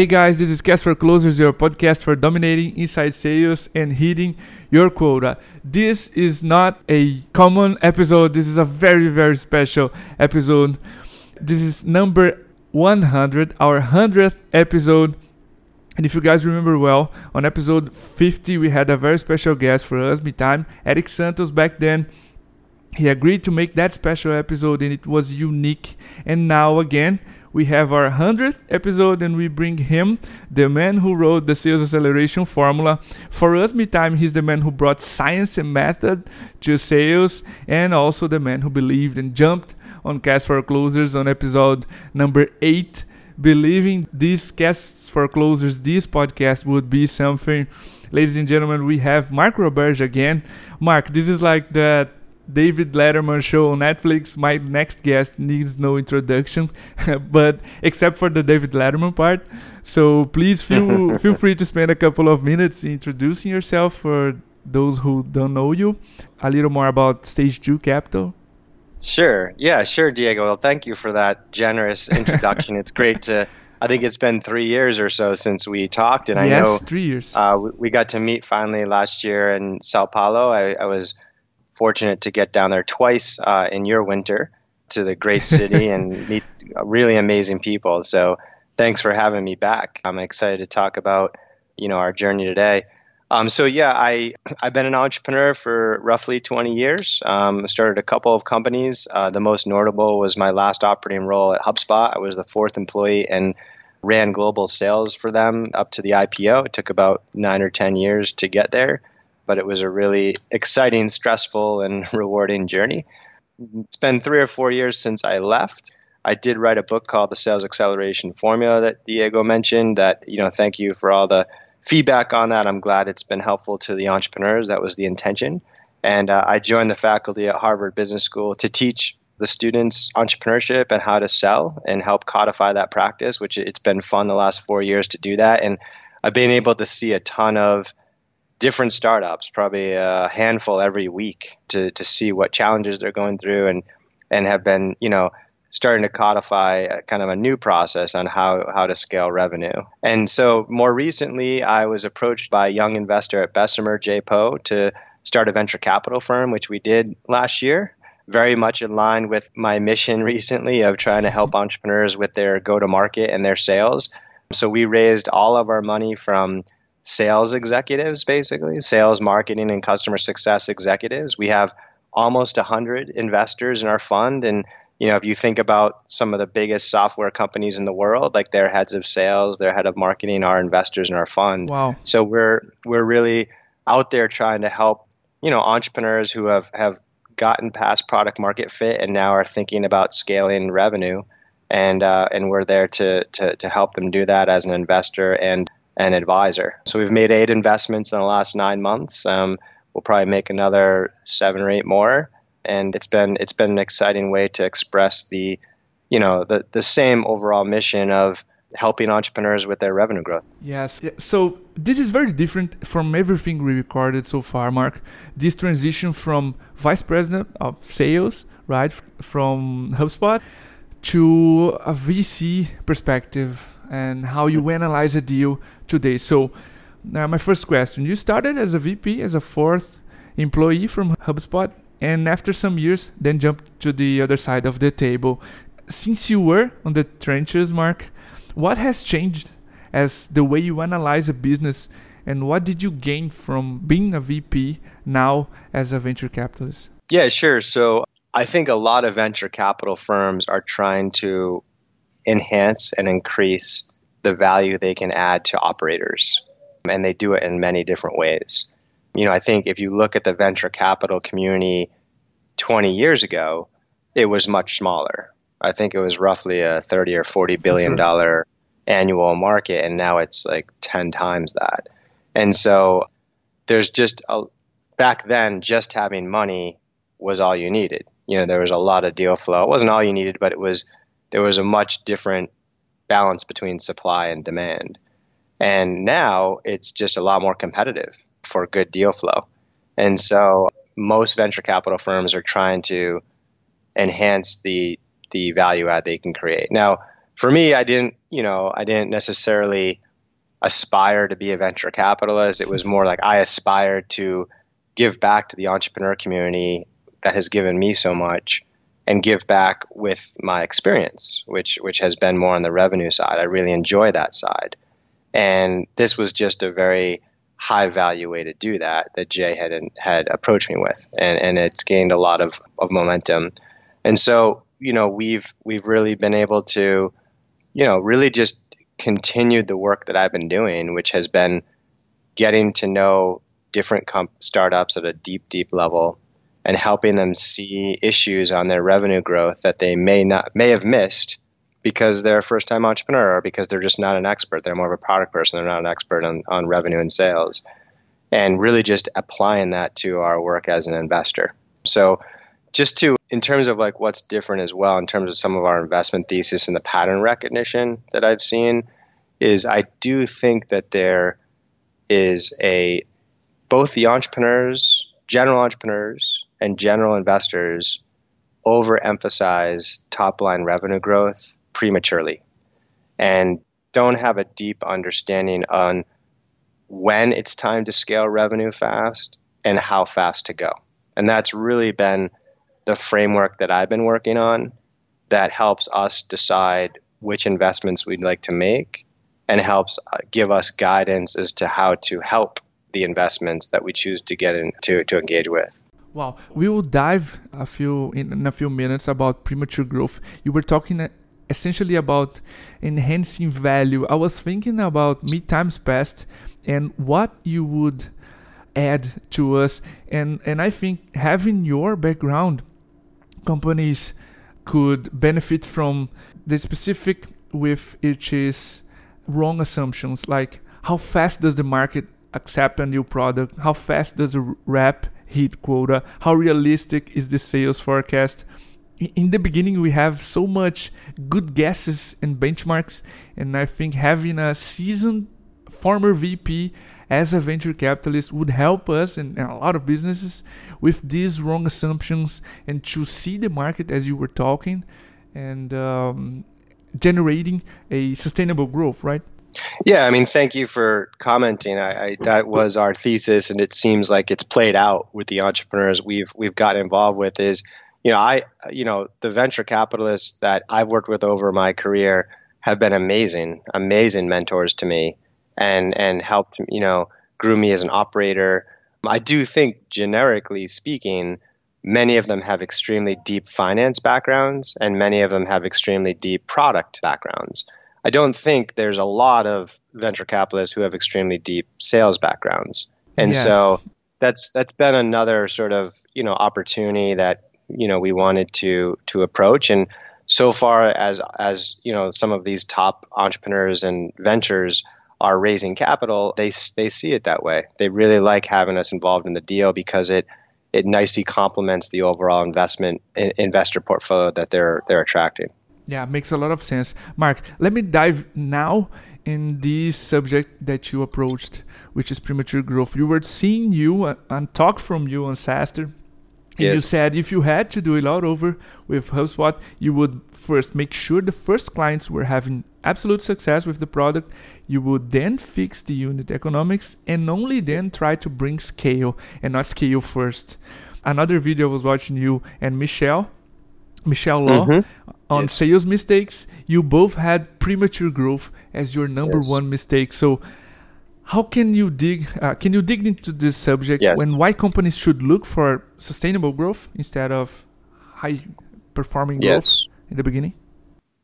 Hey guys, this is Cast for Closers, your podcast for dominating inside sales and hitting your quota. This is not a common episode, this is a very, very special episode. This is number 100, our 100th episode. And if you guys remember well, on episode 50, we had a very special guest for us, me time, Eric Santos back then. He agreed to make that special episode and it was unique. And now again, we have our 100th episode and we bring him, the man who wrote the sales acceleration formula. For us, me time, he's the man who brought science and method to sales and also the man who believed and jumped on Cast for Closers on episode number 8, believing these Casts for Closers, this podcast would be something. Ladies and gentlemen, we have Mark Roberge again. Mark, this is like that David Letterman show on Netflix. My next guest needs no introduction, but except for the David Letterman part. So please feel feel free to spend a couple of minutes introducing yourself for those who don't know you. A little more about Stage Two Capital. Sure. Yeah. Sure, Diego. Well, thank you for that generous introduction. it's great to. I think it's been three years or so since we talked, and I know three years. Uh, we got to meet finally last year in Sao Paulo. I, I was fortunate to get down there twice uh, in your winter to the great city and meet really amazing people. So thanks for having me back. I'm excited to talk about you know our journey today. Um, so yeah, I I've been an entrepreneur for roughly 20 years. Um, started a couple of companies. Uh, the most notable was my last operating role at HubSpot. I was the fourth employee and ran global sales for them up to the IPO. It took about nine or 10 years to get there but it was a really exciting, stressful, and rewarding journey. It's been three or four years since I left. I did write a book called The Sales Acceleration Formula that Diego mentioned. That, you know, thank you for all the feedback on that. I'm glad it's been helpful to the entrepreneurs. That was the intention. And uh, I joined the faculty at Harvard Business School to teach the students entrepreneurship and how to sell and help codify that practice, which it's been fun the last four years to do that. And I've been able to see a ton of different startups, probably a handful every week, to to see what challenges they're going through and and have been you know starting to codify kind of a new process on how how to scale revenue. And so more recently, I was approached by a young investor at Bessemer, Jay Po, to start a venture capital firm, which we did last year. Very much in line with my mission recently of trying to help entrepreneurs with their go to market and their sales. So we raised all of our money from sales executives, basically, sales, marketing, and customer success executives. We have almost 100 investors in our fund. And, you know, if you think about some of the biggest software companies in the world, like their heads of sales, their head of marketing are investors in our fund. Wow. So we're, we're really out there trying to help, you know, entrepreneurs who have, have gotten past product market fit and now are thinking about scaling revenue. And, uh, and we're there to, to, to help them do that as an investor and an advisor. So we've made eight investments in the last nine months. Um, we'll probably make another seven or eight more, and it's been it's been an exciting way to express the, you know, the the same overall mission of helping entrepreneurs with their revenue growth. Yes. So this is very different from everything we recorded so far, Mark. This transition from vice president of sales, right, from HubSpot to a VC perspective and how you analyze a deal today. So, uh, my first question: You started as a VP, as a fourth employee from HubSpot, and after some years, then jumped to the other side of the table. Since you were on the trenches, Mark, what has changed as the way you analyze a business, and what did you gain from being a VP now as a venture capitalist? Yeah, sure. So I think a lot of venture capital firms are trying to enhance and increase the value they can add to operators. And they do it in many different ways. You know, I think if you look at the venture capital community 20 years ago, it was much smaller. I think it was roughly a 30 or 40 billion dollar annual market and now it's like 10 times that. And so there's just a back then just having money was all you needed. You know, there was a lot of deal flow. It wasn't all you needed, but it was there was a much different balance between supply and demand. And now it's just a lot more competitive for good deal flow. And so most venture capital firms are trying to enhance the the value add they can create. Now, for me, I didn't, you know, I didn't necessarily aspire to be a venture capitalist. It was more like I aspired to give back to the entrepreneur community that has given me so much and give back with my experience, which which has been more on the revenue side. I really enjoy that side. And this was just a very high value way to do that that Jay had had approached me with, and and it's gained a lot of, of momentum. And so you know we've we've really been able to, you know, really just continued the work that I've been doing, which has been getting to know different comp- startups at a deep, deep level and helping them see issues on their revenue growth that they may not may have missed because they're a first time entrepreneur or because they're just not an expert. They're more of a product person. They're not an expert on, on revenue and sales. And really just applying that to our work as an investor. So just to in terms of like what's different as well in terms of some of our investment thesis and the pattern recognition that I've seen is I do think that there is a both the entrepreneurs, general entrepreneurs and general investors overemphasize top line revenue growth prematurely and don't have a deep understanding on when it's time to scale revenue fast and how fast to go. And that's really been the framework that I've been working on that helps us decide which investments we'd like to make and helps uh, give us guidance as to how to help the investments that we choose to get into to engage with. Wow, we will dive a few in, in a few minutes about premature growth. You were talking uh, essentially about enhancing value. I was thinking about mid times past and what you would add to us and and I think having your background companies could benefit from the specific with which is wrong assumptions like how fast does the market accept a new product how fast does a rep hit quota how realistic is the sales forecast in the beginning we have so much good guesses and benchmarks and i think having a seasoned former vp as a venture capitalist would help us and, a lot of businesses with these wrong assumptions and to see the market as you were talking and um, generating a sustainable growth, right? Yeah, I mean, thank you for commenting. I, I, that was our thesis, and it seems like it's played out with the entrepreneurs we've we've got involved with. Is you know, I you know, the venture capitalists that I've worked with over my career have been amazing, amazing mentors to me, and and helped you know grew me as an operator. I do think, generically speaking, many of them have extremely deep finance backgrounds, and many of them have extremely deep product backgrounds. I don't think there's a lot of venture capitalists who have extremely deep sales backgrounds, and yes. so that's that's been another sort of you know opportunity that you know we wanted to to approach and so far as as you know some of these top entrepreneurs and ventures are raising capital, they they see it that way. They really like having us involved in the deal because it it nicely complements the overall investment investor portfolio that they're they're attracting. Yeah, makes a lot of sense. Mark, let me dive now in this subject that you approached, which is premature growth. You were seeing you uh, and talk from you on SaaStr and yes. you said if you had to do it all over with HubSpot, you would first make sure the first clients were having absolute success with the product. You would then fix the unit economics and only then try to bring scale and not scale first. Another video I was watching you and Michelle, Michelle Law, mm-hmm. On yes. sales mistakes. You both had premature growth as your number yes. one mistake. So how can you dig uh, can you dig into this subject yes. when why companies should look for sustainable growth instead of high performing growth in the beginning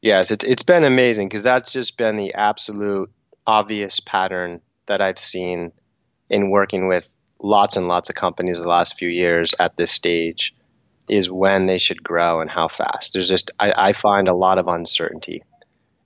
yes it's, it's been amazing because that's just been the absolute obvious pattern that i've seen in working with lots and lots of companies the last few years at this stage is when they should grow and how fast there's just i, I find a lot of uncertainty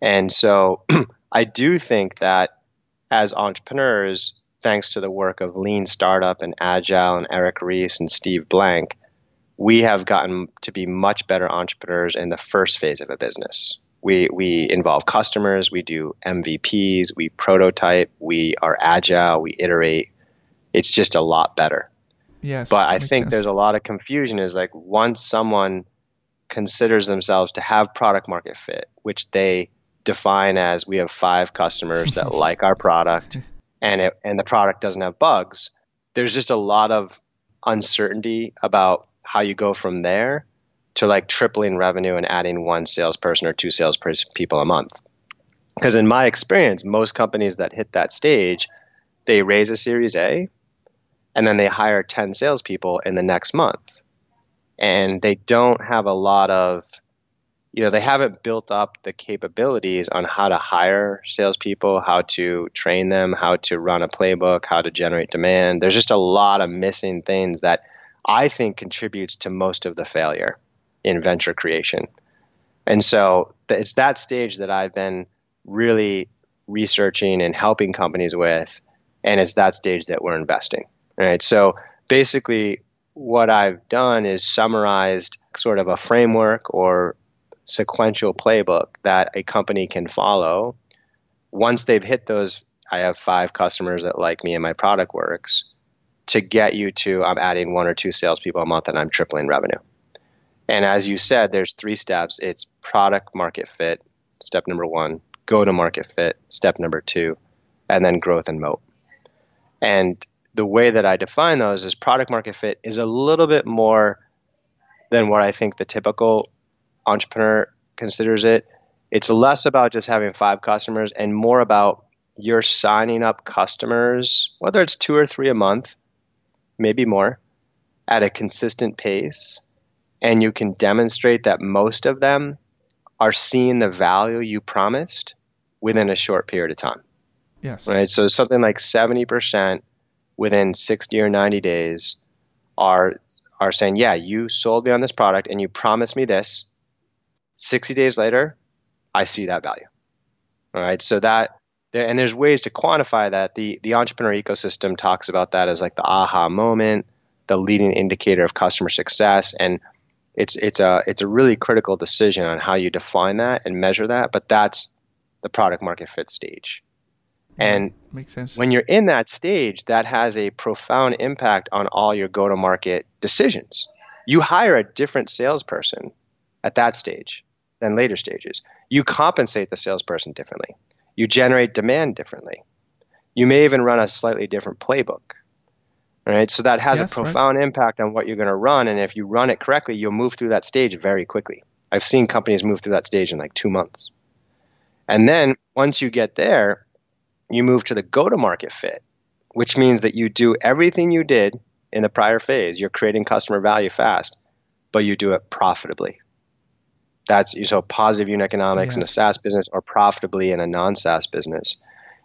and so i do think that as entrepreneurs, thanks to the work of Lean Startup and Agile and Eric Ries and Steve Blank, we have gotten to be much better entrepreneurs in the first phase of a business. We, we involve customers, we do MVPs, we prototype, we are agile, we iterate. It's just a lot better. Yes. But I think sense. there's a lot of confusion is like once someone considers themselves to have product market fit, which they define as we have five customers that like our product and it, and the product doesn't have bugs, there's just a lot of uncertainty about how you go from there to like tripling revenue and adding one salesperson or two salespeople a month. Because in my experience, most companies that hit that stage, they raise a Series A and then they hire 10 salespeople in the next month. And they don't have a lot of, you know, they haven't built up the capabilities on how to hire salespeople, how to train them, how to run a playbook, how to generate demand. There's just a lot of missing things that I think contributes to most of the failure in venture creation. And so it's that stage that I've been really researching and helping companies with, and it's that stage that we're investing. Right. So basically, what I've done is summarized sort of a framework or sequential playbook that a company can follow. Once they've hit those, I have five customers that like me and my product works to get you to I'm adding one or two salespeople a month and I'm tripling revenue. And as you said, there's three steps. It's product market fit, step number one, go to market fit, step number two, and then growth and moat. And the way that I define those is product market fit is a little bit more than what I think the typical entrepreneur considers it. It's less about just having five customers and more about you're signing up customers, whether it's two or three a month, maybe more, at a consistent pace and you can demonstrate that most of them are seeing the value you promised within a short period of time. Yes. Right. So something like 70% within 60 or 90 days are are saying, "Yeah, you sold me on this product and you promised me this." 60 days later, I see that value. All right. So that and there's ways to quantify that. The the entrepreneur ecosystem talks about that as like the aha moment, the leading indicator of customer success and it's it's a it's a really critical decision on how you define that and measure that. But that's the product market fit stage. And makes sense. When you're in that stage, that has a profound impact on all your go to market decisions. You hire a different salesperson at that stage than later stages. You compensate the salesperson differently. You generate demand differently. You may even run a slightly different playbook. Right? So that has yes, a profound right. impact on what you're going to run. And if you run it correctly, you'll move through that stage very quickly. I've seen companies move through that stage in like two months. And then once you get there, you move to the go to market fit, which means that you do everything you did in the prior phase. You're creating customer value fast, but you do it profitably. That's you so positive unit economics yes. in a SaaS business or profitably in a non SaaS business.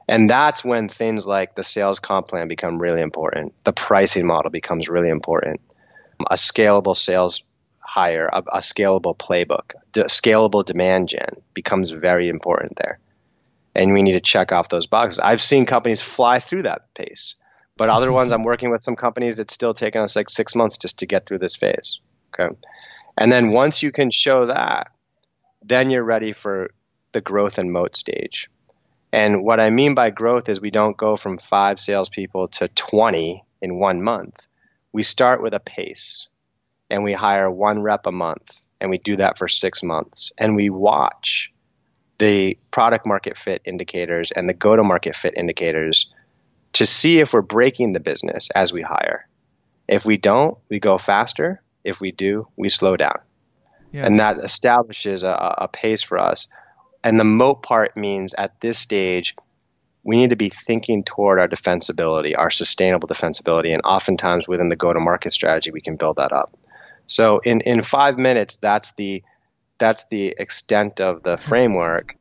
And that's when things like the sales comp plan become really important. The pricing model becomes really important. A scalable sales hire, a, a scalable playbook, a scalable demand gen becomes very important there. And we need to check off those boxes. I've seen companies fly through that pace, but other ones I'm working with some companies it's still taking us like six months just to get through this phase. Okay. And then once you can show that, then you're ready for the growth and moat stage. And what I mean by growth is we don't go from five salespeople to 20 in one month. We start with a pace and we hire one rep a month and we do that for six months and we watch the product market fit indicators and the go to market fit indicators to see if we're breaking the business as we hire. If we don't, we go faster. If we do, we slow down. Yes. And that establishes a, a pace for us and the moat part means at this stage, we need to be thinking toward our defensibility, our sustainable defensibility. And oftentimes within the go to market strategy, we can build that up. So in, in five minutes, that's the that's the extent of the framework.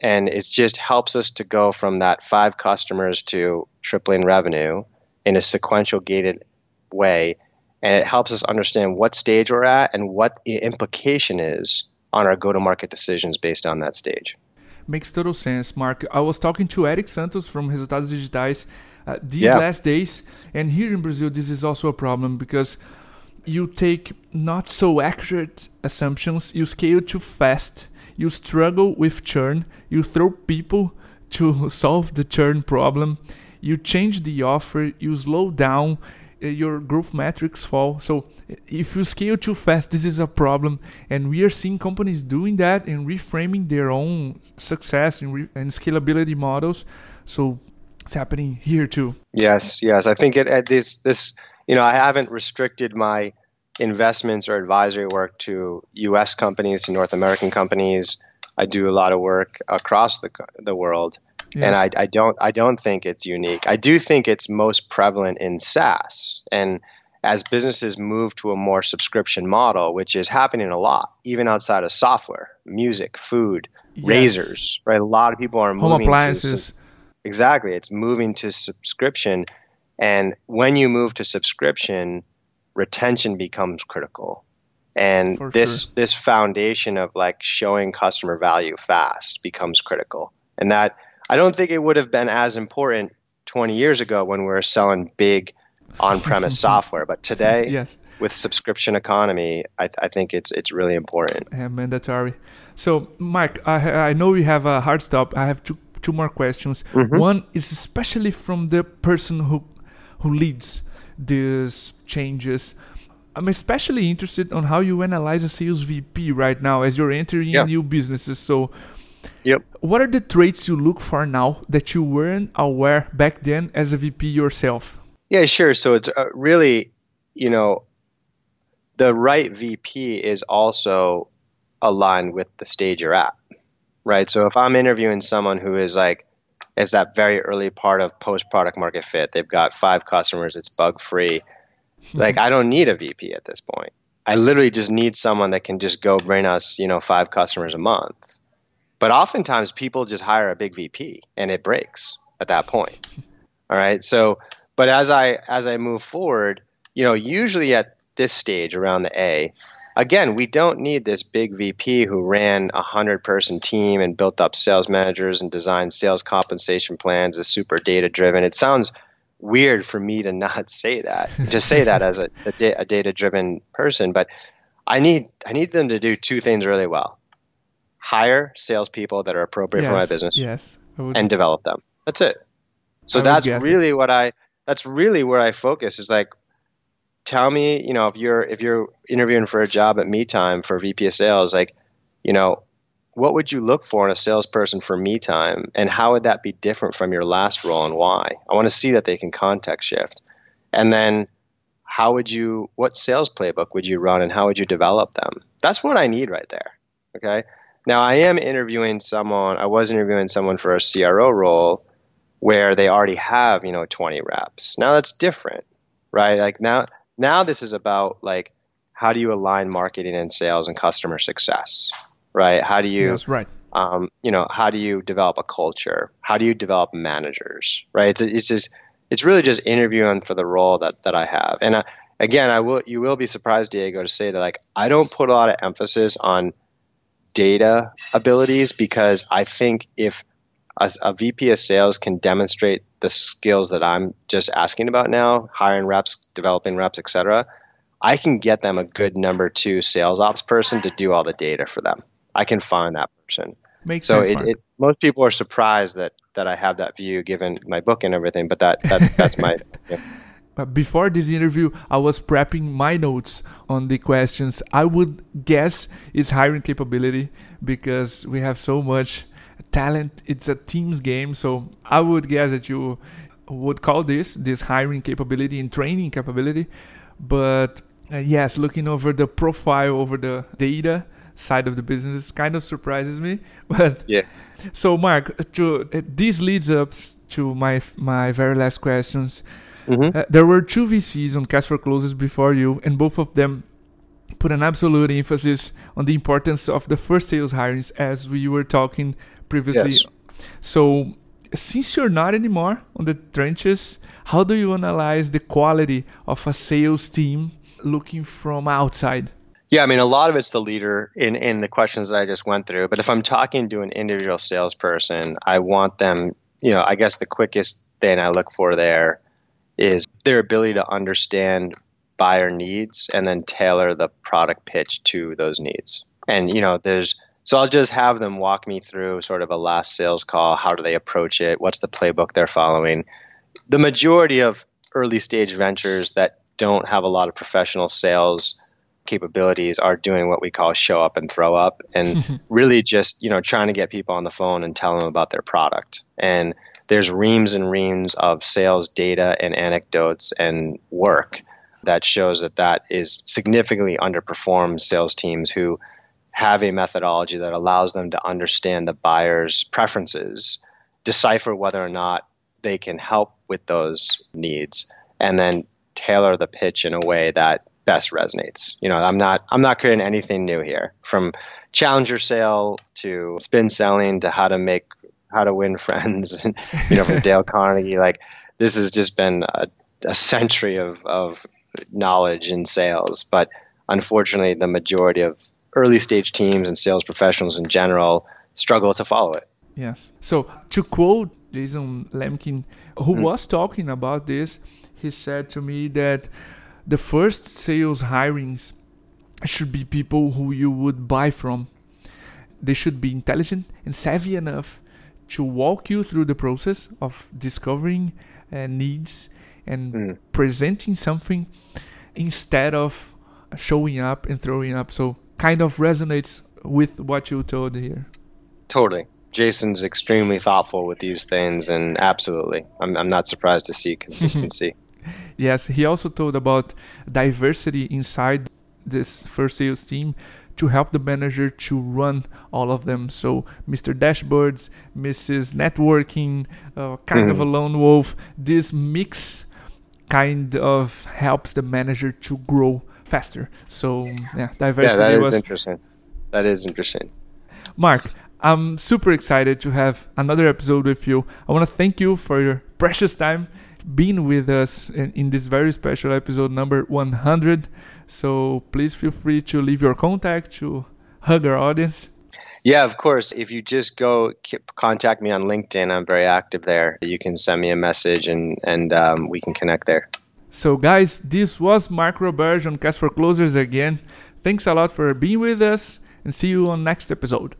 And it just helps us to go from that five customers to tripling revenue in a sequential gated way. And it helps us understand what stage we're at and what the implication is on our go to market decisions based on that stage. Makes total sense, Mark. I was talking to Eric Santos from Resultados Digitais uh, these yeah. last days, and here in Brazil, this is also a problem because you take not so accurate assumptions, you scale too fast, you struggle with churn, you throw people to solve the churn problem, you change the offer, you slow down, uh, your growth metrics fall. So if you scale too fast, this is a problem. And we are seeing companies doing that and reframing their own success and, re- and scalability models. So it's happening here too. Yes, yes. I think it at this this you know I haven't restricted my investments or advisory work to U.S. companies to North American companies. I do a lot of work across the the world, yes. and I, I don't I don't think it's unique. I do think it's most prevalent in SaaS and as businesses move to a more subscription model, which is happening a lot, even outside of software, music, food, yes. razors, right? A lot of people are moving home appliances. To, exactly, it's moving to subscription, and when you move to subscription, retention becomes critical. And For this sure. this foundation of like showing customer value fast becomes critical. And that I don't think it would have been as important 20 years ago when we were selling big on-premise software. But today, yes. with subscription economy, I, I think it's it's really important. Yeah, mandatory. So, Mike, I I know we have a hard stop. I have two two more questions. Mm-hmm. One is especially from the person who who leads these changes. I'm especially interested on how you analyze a sales VP right now as you're entering yeah. new businesses. So, yep. What are the traits you look for now that you weren't aware back then as a VP yourself? Yeah, sure. So it's uh, really, you know, the right VP is also aligned with the stage you're at, right? So if I'm interviewing someone who is like, is that very early part of post product market fit, they've got five customers, it's bug free. like I don't need a VP at this point. I literally just need someone that can just go bring us, you know, five customers a month. But oftentimes people just hire a big VP and it breaks at that point. All right. So but as I as I move forward, you know, usually at this stage around the A, again, we don't need this big VP who ran a hundred person team and built up sales managers and designed sales compensation plans, is super data driven. It sounds weird for me to not say that, just say that as a, a, a data driven person, but I need I need them to do two things really well: hire salespeople that are appropriate yes, for my business, yes, and develop them. That's it. So that's really it. what I that's really where I focus is like tell me, you know, if you're if you're interviewing for a job at Meetime for VP of sales, like, you know, what would you look for in a salesperson for Meetime and how would that be different from your last role and why? I want to see that they can context shift. And then how would you what sales playbook would you run and how would you develop them? That's what I need right there. Okay. Now I am interviewing someone I was interviewing someone for a CRO role where they already have you know 20 reps now that's different right like now now this is about like how do you align marketing and sales and customer success right? How do you that's right. um, you know how do you develop a culture? How do you develop managers right? It's, it's just it's really just interviewing for the role that that i have. And uh, again i will you will be surprised diego to say that like i don't put a lot of emphasis on data abilities because i think if a, a VP of sales can demonstrate the skills that I'm just asking about now, hiring reps, developing reps, etc., I can get them a good number two sales ops person to do all the data for them. I can find that person. Makes so sense. So it, it, most people are surprised that that I have that view given my book and everything, but that, that that's my. Yeah. Before this interview, I was prepping my notes on the questions. I would guess it's hiring capability because we have so much talent it's a team's game so i would guess that you would call this this hiring capability and training capability. But uh, yes looking over the profile over the data side of the business kind of surprises me. But yeah. So mark to uh, this leads up to my my very last questions. Mm-hmm. uh, there were two vcs on Cast for Closers before you and both of them put an absolute emphasis on the importance of the first sales hirings as we were talking previously. Yes. So, since you're not anymore on the trenches, how do you analyze the quality of a sales team looking from outside? Yeah, I mean, a lot of it's the leader in, in the questions that I just went through. But if I'm talking to an individual salesperson, I want them, you know, I guess the quickest thing I look for there is their ability to understand buyer needs and then tailor the product pitch to those needs. And, you know, there's so I'll just have them walk me through sort of a last sales call. How do they approach it? What's the playbook they're following? The majority of early stage ventures that don't have a lot of professional sales capabilities are doing what we call show up and throw up and really just you know trying to get people on the phone and tell them about their product and there's reams and reams of sales data and anecdotes and work that shows that that is significantly underperformed sales teams who have a methodology that allows them to understand the buyer's preferences decipher whether or not they can help with those needs and then tailor the pitch in a way that best resonates. You know, I'm not I'm not creating anything new here. From challenger sale to spin selling to how to make how to win friends, you know, from Dale Carnegie. Like this has just been a, a century of, of knowledge in sales. But unfortunately, the majority of early stage teams and sales professionals in general struggle to follow it. Yes. So to quote Jason Lemkin, who mm. was talking about this, he said to me that the first sales hirings should be people who you would buy from. They should be intelligent and savvy enough to walk you through the process of discovering uh, needs and mm. presenting something instead of showing up and throwing up. So kind of resonates with what you told here. Totally. Jason's extremely thoughtful with these things, and absolutely, I'm, I'm not surprised to see consistency. yes, he also told about diversity inside this first sales team to help the manager to run all of them. So, Mr. Dashboards, Mrs. Networking, uh, kind mm. of a mm-hmm. lone wolf. This mix kind of helps the manager to grow faster. So, yeah, diversity. Yeah, that is was interesting. That is interesting. Mark, I'm super excited to have another episode with you. I want to thank you for your precious time being with us in, in this very special episode number 100. So please feel free to leave your contact to hug our audience. Yeah, of course. If you just go contact me on LinkedIn, I'm very active there. You can send me a message and, and um, we can connect there. So, guys, this was Mark Roberge on Cast for Closers again. Thanks a lot for being with us and see you on next episode.